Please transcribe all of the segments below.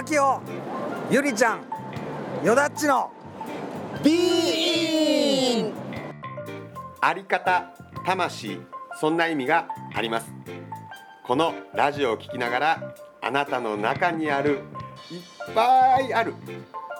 深きよゆりちゃんよだっちのビーン。あり方魂そんな意味があります。このラジオを聞きながらあなたの中にあるいっぱいある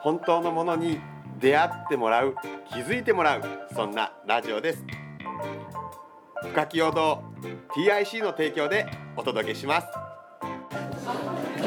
本当のものに出会ってもらう気づいてもらうそんなラジオです。深き陽動 TIC の提供でお届けします。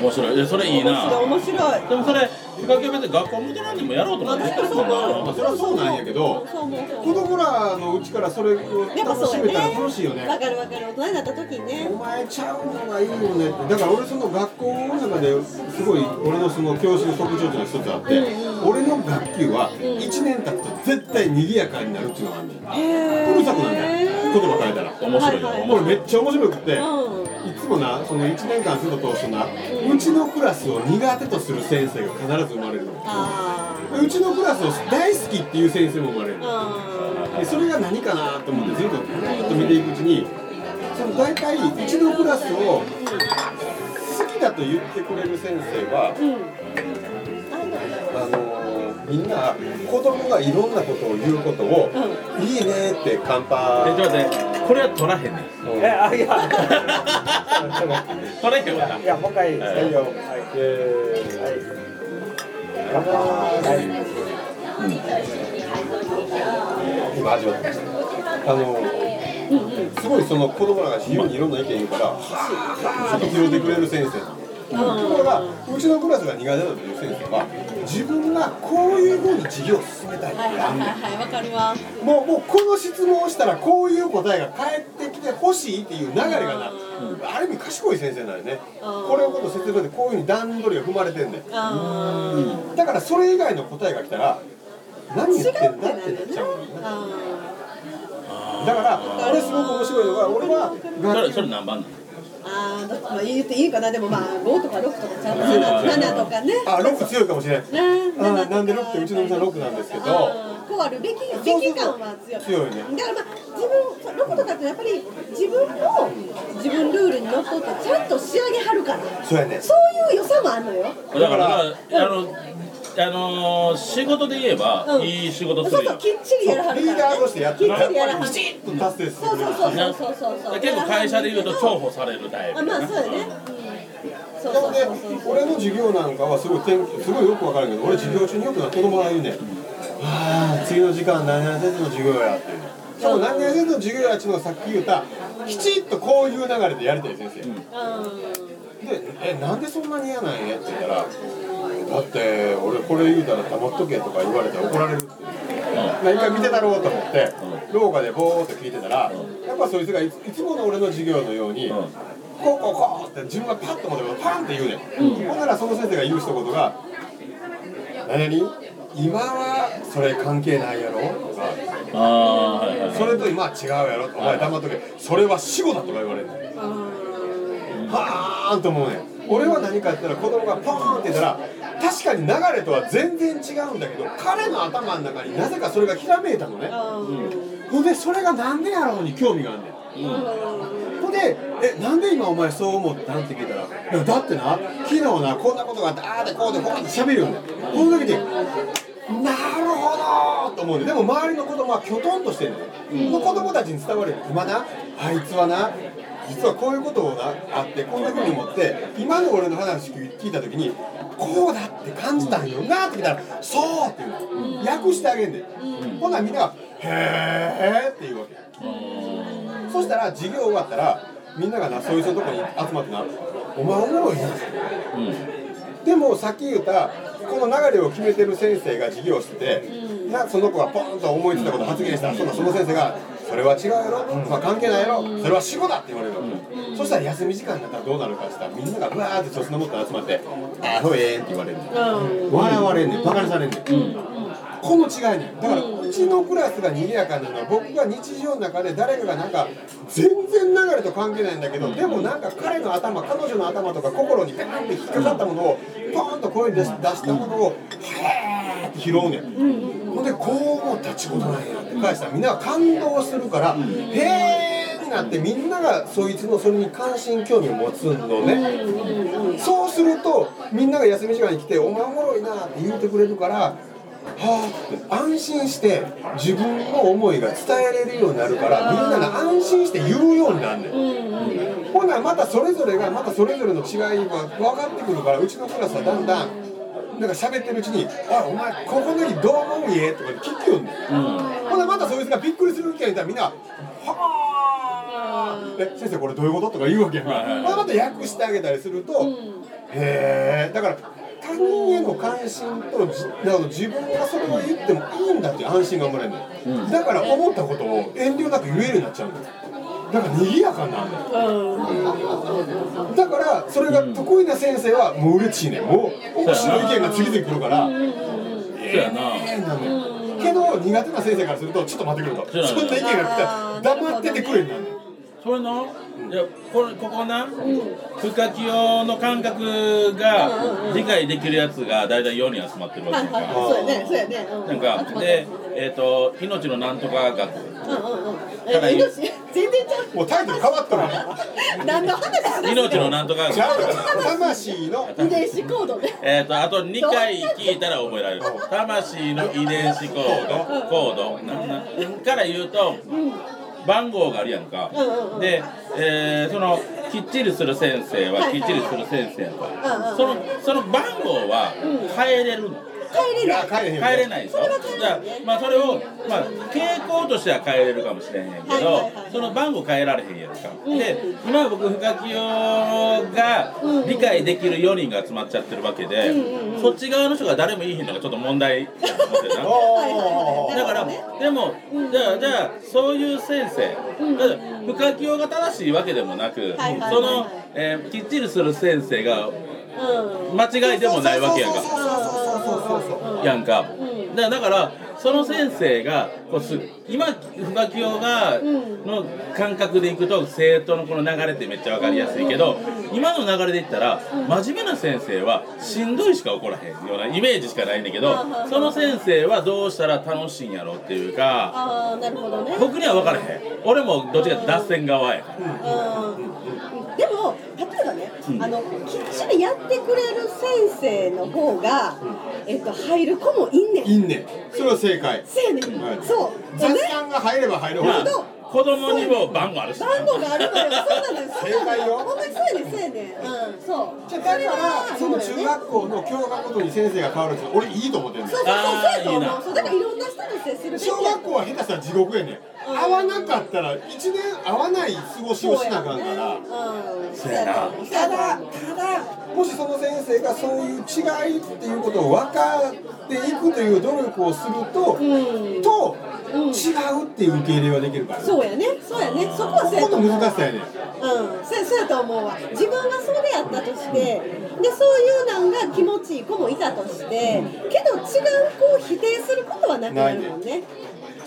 面白い。いやそれいいな。面白い。でもそれ深きは別に学校戻らんでもやろうと思って。るもんなそれはそうなんやけど。そう思うそう。子供らのうちからそれを楽しめたら楽しいよね。わかるわかる。大人になった時にね。お前ちゃうのがいいよね。ってだから俺その学校の中ですごい俺のその教師の特徴っていうのが一つあって、俺の学級は1年経つと絶対賑やかになるっていうのがあるん。だよ、うるさくなんだよ。言葉変えたら。面白いよ、はいはい。これめっちゃ面白くて、もなその1年間ずっと通してな、うちのクラスを苦手とする先生が必ず生まれるの。あうちのクラスを大好きっていう先生も生まれるでそれが何かなと思ってずっとずっと見ていくうちにその大体うちのクラスを好きだと言ってくれる先生は、あのーみんな子供がいろんなことを言うことを、いいねって乾え杯これは取らへんねん。えあいや取れへんわないやもう一回はいよ、え乾杯今味わってましたあのすごいその子供らが自由にいろんな意見言うからはぁーって拾ってくれる先生ところがうちのクラスが苦手だという先生は自分がこういうふうに授業を進めたいはいはいはいはい。わかるわもうもうこの質問をしたらこういう答えが返ってきてほしいっていう流れがなある意味賢い先生なんよね。これのこと説明でこういうふうに段取りが踏まれてんねん。あだからそれ以外の答えが来たら何言ってんだってなっちゃうのね。あだから俺すごく面白いのが俺はそれそれ何番なの？あーまあ言っていいかな。でもまあ5とか6とかちゃんと7とかね。あロック強いかもしれない。なあなんでロックってうちの店はロックなんですけど。こうあるべきべき感は強い強いねだからまあ自分そうロコとかってやっぱり自分の自分ルールにのっとってちゃんと仕上げはるから。そうやね。そういう良さもあんのよ。だからあのあのー仕事で言えば、うん。いい仕事すそうそうるやんきっちりやらはるから、ね、リーダーとしてやってる。きっちりやらはるきちっと達成してそうそうそうそうそう。そう結構会社で言うと重宝されるタイプあまあそうやね、うん、そうでもねそうそうそう。俺の授業なんかはすごい天すごいよくわかるけど俺授業中によくな子供が言うねん。ああ次の時間何々先生の授業やっていう。でも何々先生の授業やっちゅうのがさっき言ったきちっとこういう流れでやりたい先生で「えなんでそんなに嫌なんや?」って言ったら「だって俺これ言うたら黙っとけ」とか言われて怒られるって何回見てたろうと思って廊下でボーっと聞いてたらやっぱそいつがいついつもの俺の授業のように「こうこうこう」って自分がパッと思ってパンって言うねん、ほんならその先生が言う一言が「何々今はそれ関係ないやろ?」とか。ああはいはい「それと今は違うやろ?」お前黙っとけ。それは死後だ」とか言われるのはーんと思うねん。俺は何かって言ったら子供がポーンって言ったら確かに流れとは全然違うんだけど彼の頭の中になぜかそれがひらめいたのね。ほんでそれがなんでやろうに興味があんねん。ほんで「えなんで今お前そう思ったん?」って聞いたら「いやだってな昨日なこんなことがあってああでこうでこうって喋るよね。んこの時になるほどと思うねでも周りの子供はきょとんとしてるのね、の子供たちに伝わる今なあいつはな実はこういうことをなあってこんなふうに思って今の俺の話聞いた時にこうだって感じたんよなって聞いたら「そう!」って言う。の訳してあげんねん、ほんならみんなが「へえ」って言うわけ。そしたら授業終わったらみんながなそいつのとこに集まってな「お前おもろいな」でもさっき言ったこの流れを決めてる先生が授業してて、なその子がポンと思いついたこと発言したらそのその先生が「それは違うやろ、まあ、関係ないやろそれは死後だ」って言われるわけ、そしたら休み時間になったらどうなるかって言ったらみんながブワーってそっちのもっと集まって「あほえーん」って言われる。笑われんねん。バカにされんねん、この違いねだからうちのクラスが賑やかなのは僕が日常の中で誰かがなんか全然流れと関係ないんだけどでもなんか彼の頭彼女の頭とか心にガーンって引っかかったものをポーンと声に出し出したものをへーって拾うねん。ほんでこう思ったっちことなんやって返したらみんなが感動するからへーになってみんながそいつのそれに関心興味を持つのね。そうするとみんなが休み時間に来て「お前おもろいな」って言ってくれるからはあ安心して自分の思いが伝えれるようになるからみんなが安心して言うようになるねん。ほなまたそれぞれがまたそれぞれの違いが分かってくるからうちのクラスはだんだんなんか喋ってるうちに「あお前ここの時どう思うんえ?」とか聞きよんねん。ほなまたそいつがびっくりする機会にたらみんな「はあえ先生これどういうこと?」とか言うわけやから、はいはいはいまた訳してあげたりすると、へえだから関心とじだから自分がそれを言ってもいいんだって安心が生まれるのよ、だから思ったことを遠慮なく言えるようになっちゃうのよ。だから賑やかになるのよ。だからそれが得意な先生はもう嬉しいね。もう面白い意見が次々来るから、そうやなえーなのけど苦手な先生からするとちょっと待ってくれと。そんな意見が来たら黙っててくれになるのよそれのいやこれここな深清の感覚が理解できるやつが大体4人集まってるわけやんか。そうやねそうやね。うん。なんかでえっ、と命のなんとか学うんうんうん。え命全然ちもうタイトル変わったの 何の話命のなんとか学じゃあ魂の。遺伝子コードね。えっ、とあと2回聞いたら覚えられる。魂の遺伝子コード。コード。ななから言うと番号があるやんか。で、えーそのきっちりする先生はきっちりする先生やんか。そのその番号は変えれるの帰れない。帰れへんよ変えれないでしょじゃあまあそれをまあ傾向としては変えれるかもしれへんけど、はいはいはい。その番号変えられへんやんか、うん。で今僕深清が理解できる4人が集まっちゃってるわけで、そっち側の人が誰もいいひんのがちょっと問題だと思ってなはいはいはいだから、でも、じゃあ、じゃあ、そういう先生、だから深清が正しいわけでもなく、はいはいはいその、えーきっちりする先生がうん間違いでもないわけやんか。やんか。だからその先生がこうす今深清がの感覚でいくと生徒のこの流れってめっちゃ分かりやすいけど今の流れでいったら真面目な先生はしんどいしか起こらへんようなイメージしかないんだけどその先生はどうしたら楽しいんやろっていうかああなるほどね。僕には分からへん。俺もどっちかっていうと脱線側や。でも例えばね、あのきっちりやってくれる先生の方が、えっと入る子もいんねん。いいねそれは正解。せやねん。はいそう。雑談が入れば入るほまあど子供にも番号あるし番号があるのよ。そうなのよ。そうなの正解よほんまにそうやねん。そうやねん。うん、そう。じゃあだからその中学校の教科ごとに先生が変わるって俺いいと思ってるそうそうそう、そうやと思う。そうだからいろんな人に接する小学校は下手したら地獄やねん合わなかったら1年合わない過ごしをしなあかんから。うん、そうやな。ただただもしその先生がそういう違いっていうことを分かっていくという努力をすると、うん。と、違うっていう受け入れはできるから。ねそうやね。そうやね。そこはそうとの思う。難しさやね。んうん、そうそうやと思うわ。自分がそうでやったとしてでそういうなんが気持ちいい子もいたとしてけど違う子を否定することはなくなるもんね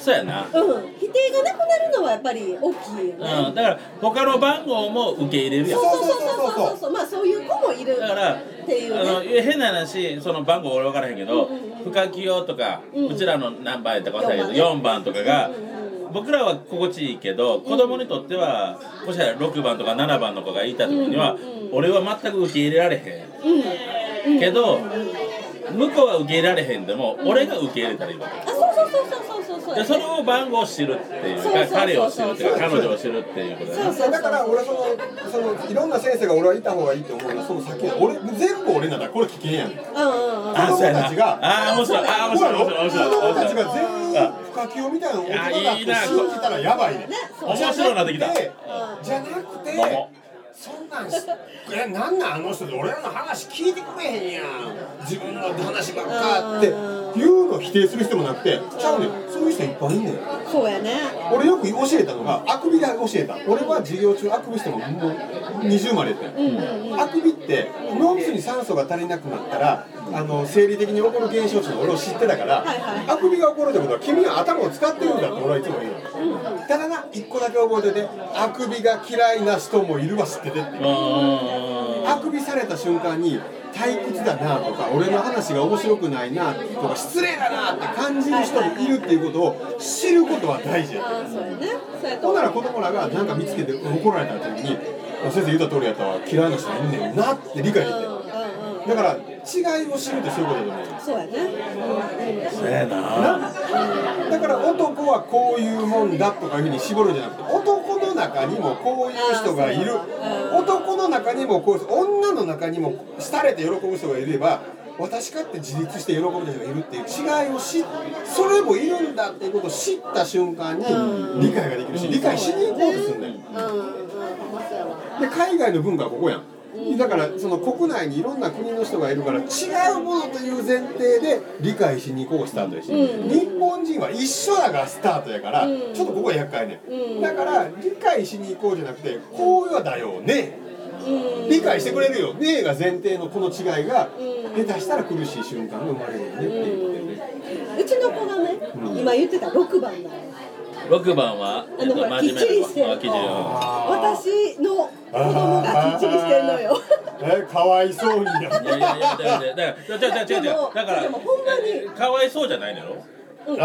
そうやな。うん。否定がなくなるのはやっぱり大きいよね、うん、だから他の番号も受け入れるやん。そうそうそうそうそうそう。まあそういう子もいるだからっていうあのね変な話その番号俺分からへんけど深清とか、うちらの何番やったか忘れたけど4番とかが、僕らは心地いいけど子供にとってはもしかしたら6番とか7番の子がいた時には、俺は全く受け入れられへん、けど向こうは受け入れられへんでも、俺が受け入れたらいいわけ。あそうそうそうそうでそれを番号を知るっていうか彼を知るっていうか彼女を知るっていうことだね。そうそうだから俺そのそのいろんな先生が俺はいた方がいいと思うの。はその先の俺全部俺なんだ。これ危険やん。子うんうんうん。あ供たちが。あー面白いあー面白い面白い面白い。子供たちが面白い全員深清みたいな大人だいやいいなって信じたらやばいね。面白いなってきた。でじゃなくて桃そんなんし えなんなんあの人で俺らの話聞いてくれへんやん。自分の話ばっかっていうのを否定する人もなくて。ちゃうねん。そういう人いっぱいいんねん。そうやね。俺よく教えたのがあくびが教えた。俺は授業中あくびしてももう20までやったよあくびって脳みそに酸素が足りなくなったらあの生理的に起こる現象って俺を知ってたから、はいはい。あくびが起こるってことは君は頭を使ってるんだって俺はいつも言うの、ただな一個だけ覚えててあくびが嫌いな人もいるわ知ってて。あくびされた瞬間に退屈だなとか俺の話が面白くないなとか失礼だなって感じる人もいるっていうことを知ることは大事や。ほんなら子供らが何か見つけて怒られた時に先生言った通りやったら嫌いな人いんねんなって理解できて。うんうんうんだから違いを知るってそういうことだと思うよ。そうやねそうやな。だから男はこういうもんだとかいうふうに絞るんじゃなくて男の中にもこういう人がいる。男の中にもこう女の中にも廃れて喜ぶ人がいれば私かって自立して喜ぶ人がいるっていう違いを知っそれもいるんだっていうことを知った瞬間に理解ができるし理解しに行こうとするんだよ。うん。うん。そうやわで海外の文化はここやん。だからその国内にいろんな国の人がいるから違うものという前提で理解しに行こうがスタートやし、日本人は一緒だがスタートやから、ちょっとここは厄介ね、だから理解しに行こうじゃなくてこうだよね、理解してくれるよねが前提のこの違いが下手したら苦しい瞬間が生まれるよねっていうことでね。うちの子がね今言ってた6番なの6番はあのほらきっちりしてる。あきっちり私の子供がきっちりしてんのよ。えかわいそうにや。いやいやいやだからだから違う違う違う。違うだからでもほんまにえかわいそうじゃないのよ。うん、そうそ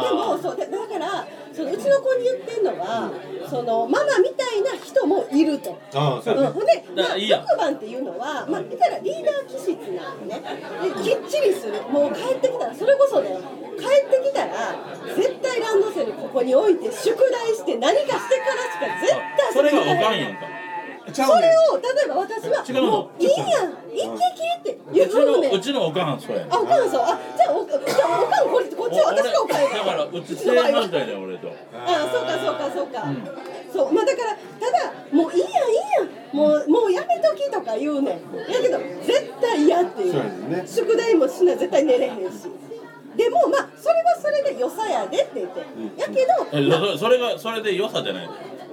うでもそうだだからそのうちの子に言ってんのはそのママみたいな人もいると。ああそううん、ほんで、まあ、いいやん。6番っていうのは、まあ、言ったらリーダー気質なんでね。できっちりする。もう帰ってきたらそれこそだよ帰ってきたら絶対ランドセルここに置いて宿題して何かしてからしか絶対それがおかんんやんか。それを例えば私はもういいやん。一撃って言うちのうねんうちのおかんそうやねん。あおかんそうあじゃあおじゃあおかんこれこっちは私がおかん。やだからうち正反対だよ俺と。あそうかそうかそうか、そう。まあだからただもういいやんいいやん。もうもうやめときとか言うねん。やけど絶対嫌っていう。宿題もしない絶対寝れへんしでもまあそれはそれで良さやでって言って、やけどえそそれがそれで良さじゃない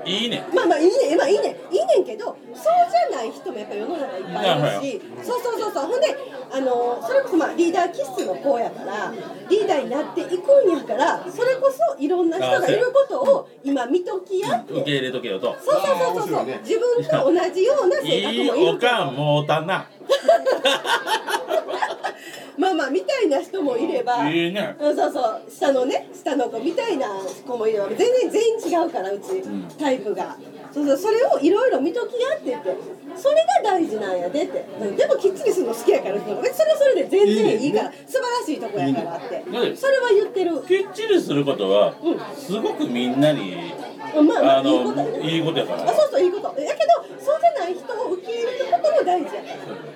いいねまあまあいいね。まあいいね。いいねんけどそうじゃない人もやっぱ世の中いっぱいいるし。そうそうそうそう。ほんであのそれこそまあリーダー気質の子やからリーダーになっていくんやからそれこそいろんな人がいることを今見ときやって。受け入れとけよと。そうそうそうそう自分と同じような性いい格もいるおかんもうたな まあまあみたいな人もいればね。うんそうそう下のね下の子みたいな子もいれば全然全員違うからうち、タイプが。そうそうそれをいろいろ見ときやって言ってそれが大事なんやでって、うんでもきっちりするの好きやからそれはそれで全然いいから素晴らしいとこやからって。ね。それは言ってる。きっちりすることはすごくみんなにうんまあまああいいことやね。のいいことやから。あそうそういいこと。やけどそうじゃない人を受け入れることも大事やから、う。ん、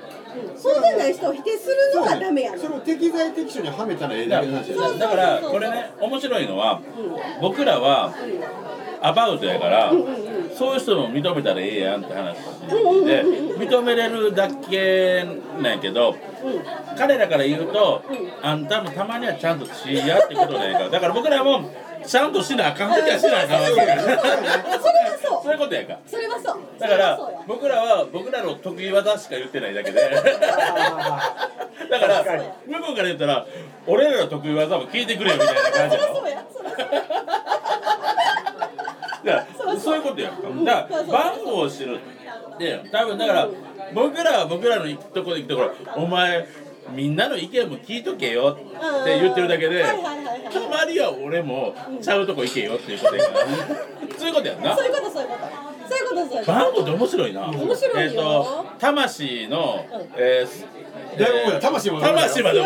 そうじゃない人を否定するのがダメやねそれを適材適所にはめたらええだだけの話やだだからこれね面白いのは僕らはアバウトやからそういう人も認めたらええやんって話で認めれるだけなんやけど彼らから言うとあんたもたまにはちゃんとしいやってことなんやからだから僕らもちゃんとしなあかん時はしなあかんわけや。それはそういうことやか。らそれはそう。だから僕らは僕らの得意技しか言ってないだけで。だから向こうから言ったら俺らの得意技も聞いてくれよみたいな感じやろ。そうやそりゃそうや。だからそういうことやんか。だから番号を知る。で多分だから僕らは僕らの行くところ行くところお前みんなの意見も聞いとけよって言ってるだけでたまには俺もちゃうとこ行けよっていうことやから そういうことやんな。そういうことそういうこと。そういうことそういうこと。バンドって面白いな。面白いよ。えっ、と魂の、えーすだいぶ魂まで魂まで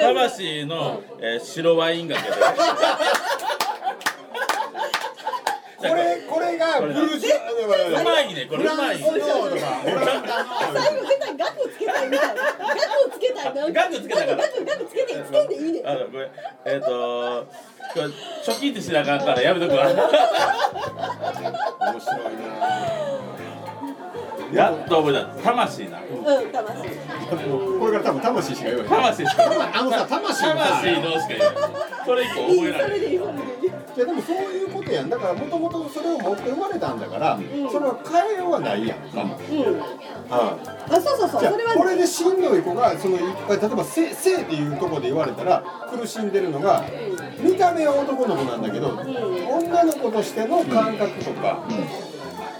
魂の、えー白ワインがけで。これこれがブルージュうまいねこれうまい最後絶対額つけたいみたいな額つけたいな額つけたから額額つけてつけんでいいねあのこれえっ、とこれ貯金ってしなあかんからやめとくわ。面白いやっと覚えた。魂な。うん魂。なこれから多分魂しか言わない魂しか。あのさ魂のさ魂のしか言えない。それ以降。いい覚えられない。いいそれでいいいやでもそういうことやん。だからもともとそれを持って生まれたんだから、それは変えようがないやん。か、うん。うん。あそうそうそう。じゃそれはあこれでしんどい子がその例えば性性っていうところで言われたら苦しんでるのが見た目は男の子なんだけど、女の子としての感覚とか、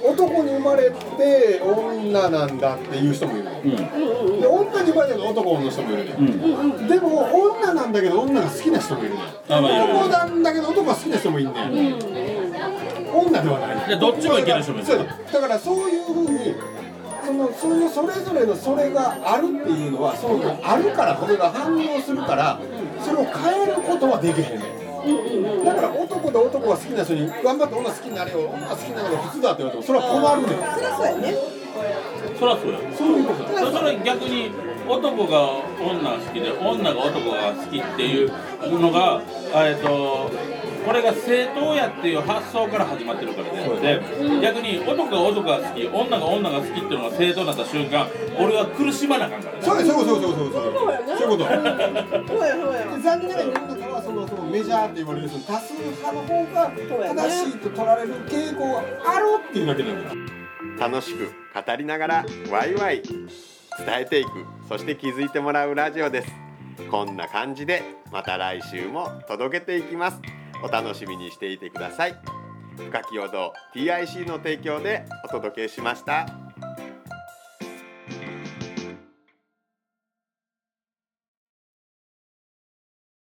男に生まれて女なんだっていう人もいる。の、で女に生まれて男の人もいる。ね、でも女なんだけど女が好きな人もいる。ね、あまあいる。男なんだけど男が好きな人もいるね、女ではない。でどっちもいける人もいる。そうだからそういうふうにそののそのそれぞれのそれがあるっていうのはそのあるからこれが反応するからそれを変えることはできへんねんだから男と男が好きな人に頑張って女好きになれよ女好きになるのが普通だって言われてもそれは困るねん。そりゃそうや。ねそりゃそうや。そういうこと。だそれ逆に男が女が好きで女が男が好きっていうのがえっとこれが正当やっていう発想から始まってるからであって逆に男が男が好き女が女が好きっていうのが正当になった瞬間俺は苦しまなあかんからねそうや。そうそうそうそうそうそうそういうこと。そうやそうや。で残念ながら世のそのメジャーって言われるその多数派の方が正しいと取られる傾向があるっていうだけなんだ楽しく語りながらワイワイ伝えていく。そして気づいてもらうラジオです。こんな感じでまた来週も届けていきます。お楽しみにしていてください。深き陽道 TIC の提供でお届けしました。